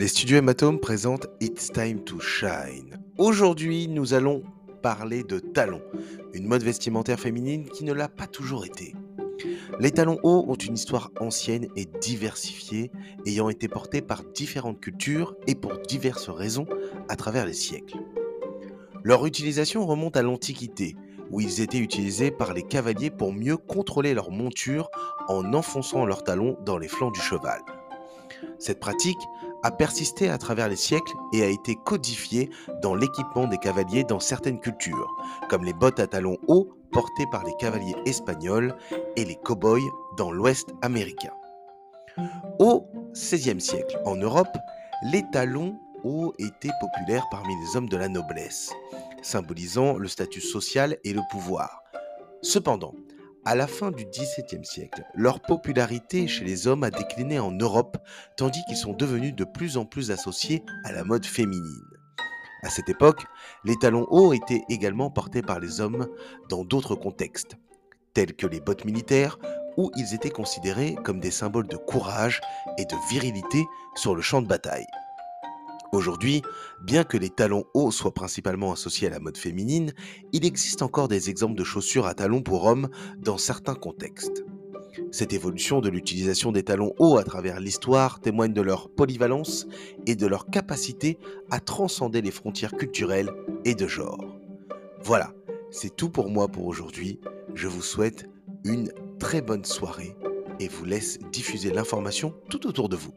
Les studios Hématome présentent It's Time to Shine. Aujourd'hui, nous allons parler de talons, une mode vestimentaire féminine qui ne l'a pas toujours été. Les talons hauts ont une histoire ancienne et diversifiée, ayant été portés par différentes cultures et pour diverses raisons à travers les siècles. Leur utilisation remonte à l'Antiquité, où ils étaient utilisés par les cavaliers pour mieux contrôler leur monture en enfonçant leurs talons dans les flancs du cheval. Cette pratique a persisté à travers les siècles et a été codifiée dans l'équipement des cavaliers dans certaines cultures, comme les bottes à talons hauts portées par les cavaliers espagnols et les cow-boys dans l'Ouest américain. Au XVIe siècle, en Europe, les talons hauts étaient populaires parmi les hommes de la noblesse, symbolisant le statut social et le pouvoir. Cependant, à la fin du XVIIe siècle, leur popularité chez les hommes a décliné en Europe, tandis qu'ils sont devenus de plus en plus associés à la mode féminine. À cette époque, les talons hauts étaient également portés par les hommes dans d'autres contextes, tels que les bottes militaires, où ils étaient considérés comme des symboles de courage et de virilité sur le champ de bataille. Aujourd'hui, bien que les talons hauts soient principalement associés à la mode féminine, il existe encore des exemples de chaussures à talons pour hommes dans certains contextes. Cette évolution de l'utilisation des talons hauts à travers l'histoire témoigne de leur polyvalence et de leur capacité à transcender les frontières culturelles et de genre. Voilà, c'est tout pour moi pour aujourd'hui. Je vous souhaite une très bonne soirée et vous laisse diffuser l'information tout autour de vous.